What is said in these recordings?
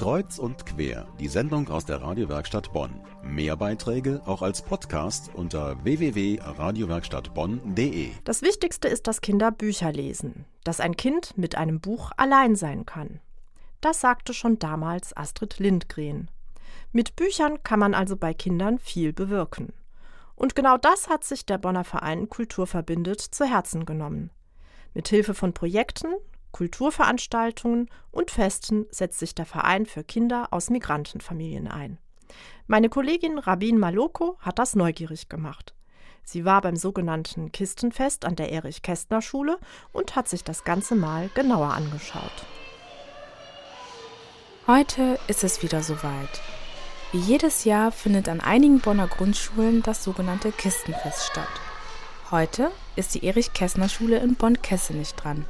Kreuz und quer, die Sendung aus der Radiowerkstatt Bonn. Mehr Beiträge auch als Podcast unter www.radiowerkstattbonn.de. Das Wichtigste ist, dass Kinder Bücher lesen, dass ein Kind mit einem Buch allein sein kann. Das sagte schon damals Astrid Lindgren. Mit Büchern kann man also bei Kindern viel bewirken. Und genau das hat sich der Bonner Verein Kultur verbindet zu Herzen genommen. Mit Hilfe von Projekten, Kulturveranstaltungen und Festen setzt sich der Verein für Kinder aus Migrantenfamilien ein. Meine Kollegin Rabin Maloko hat das neugierig gemacht. Sie war beim sogenannten Kistenfest an der Erich-Kästner-Schule und hat sich das Ganze mal genauer angeschaut. Heute ist es wieder soweit. Wie jedes Jahr findet an einigen Bonner Grundschulen das sogenannte Kistenfest statt. Heute ist die Erich-Kästner-Schule in Bonn-Kessenich dran.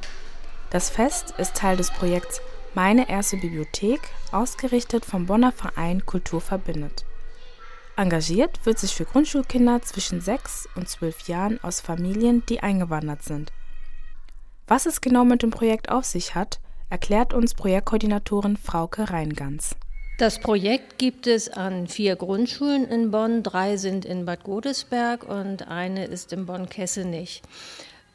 Das Fest ist Teil des Projekts Meine erste Bibliothek, ausgerichtet vom Bonner Verein Kultur verbindet. Engagiert wird sich für Grundschulkinder zwischen 6 und 12 Jahren aus Familien, die eingewandert sind. Was es genau mit dem Projekt auf sich hat, erklärt uns Projektkoordinatorin Frauke Reingans. Das Projekt gibt es an vier Grundschulen in Bonn. Drei sind in Bad Godesberg und eine ist in Bonn-Kessenich.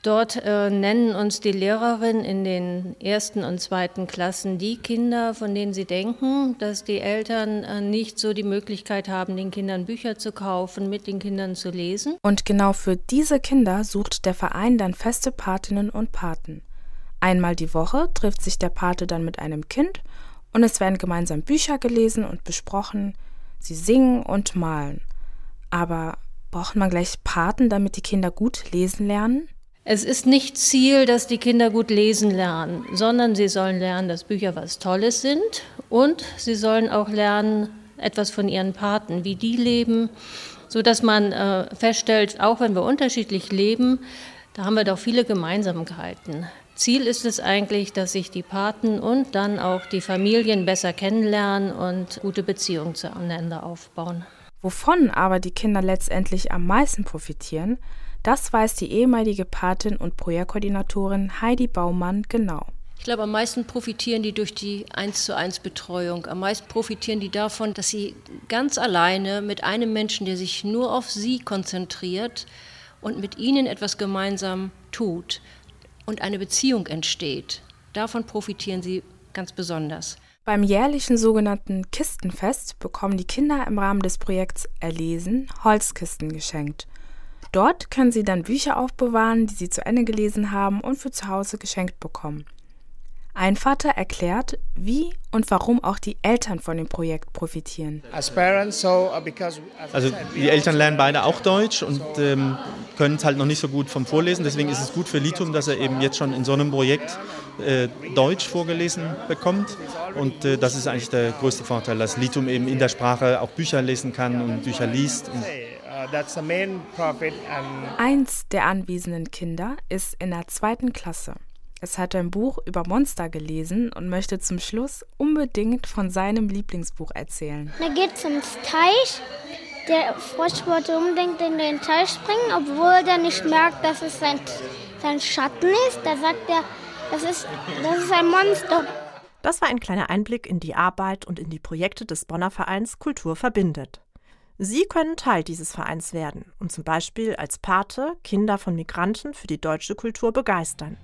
Dort äh, nennen uns die Lehrerinnen in den ersten und zweiten Klassen die Kinder, von denen sie denken, dass die Eltern äh, nicht so die Möglichkeit haben, den Kindern Bücher zu kaufen, mit den Kindern zu lesen. Und genau für diese Kinder sucht der Verein dann feste Patinnen und Paten. Einmal die Woche trifft sich der Pate dann mit einem Kind und es werden gemeinsam Bücher gelesen und besprochen. Sie singen und malen. Aber braucht man gleich Paten, damit die Kinder gut lesen lernen? Es ist nicht Ziel, dass die Kinder gut lesen lernen, sondern sie sollen lernen, dass Bücher was Tolles sind und sie sollen auch lernen, etwas von ihren Paten, wie die leben, so dass man äh, feststellt, auch wenn wir unterschiedlich leben, da haben wir doch viele Gemeinsamkeiten. Ziel ist es eigentlich, dass sich die Paten und dann auch die Familien besser kennenlernen und gute Beziehungen zueinander aufbauen. Wovon aber die Kinder letztendlich am meisten profitieren, das weiß die ehemalige Patin und Projektkoordinatorin Heidi Baumann genau. Ich glaube, am meisten profitieren die durch die 1 zu 1 Betreuung. Am meisten profitieren die davon, dass sie ganz alleine mit einem Menschen, der sich nur auf sie konzentriert und mit ihnen etwas gemeinsam tut und eine Beziehung entsteht. Davon profitieren sie ganz besonders. Beim jährlichen sogenannten Kistenfest bekommen die Kinder im Rahmen des Projekts Erlesen Holzkisten geschenkt. Dort können Sie dann Bücher aufbewahren, die Sie zu Ende gelesen haben und für zu Hause geschenkt bekommen. Ein Vater erklärt, wie und warum auch die Eltern von dem Projekt profitieren. Uh, also die Eltern lernen beide auch Deutsch und ähm, können es halt noch nicht so gut vom Vorlesen. Deswegen ist es gut für Litum, dass er eben jetzt schon in so einem Projekt äh, Deutsch vorgelesen bekommt. Und äh, das ist eigentlich der größte Vorteil, dass Litum eben in der Sprache auch Bücher lesen kann und Bücher liest. Und Eins der anwesenden Kinder ist in der zweiten Klasse. Es hat ein Buch über Monster gelesen und möchte zum Schluss unbedingt von seinem Lieblingsbuch erzählen. Er geht zum Teich. Der Frosch wollte unbedingt in den Teich springen, obwohl er nicht merkt, dass es sein, sein Schatten ist. Da sagt er, das ist, das ist ein Monster. Das war ein kleiner Einblick in die Arbeit und in die Projekte des Bonner Vereins Kultur verbindet. Sie können Teil dieses Vereins werden und zum Beispiel als Pate Kinder von Migranten für die deutsche Kultur begeistern.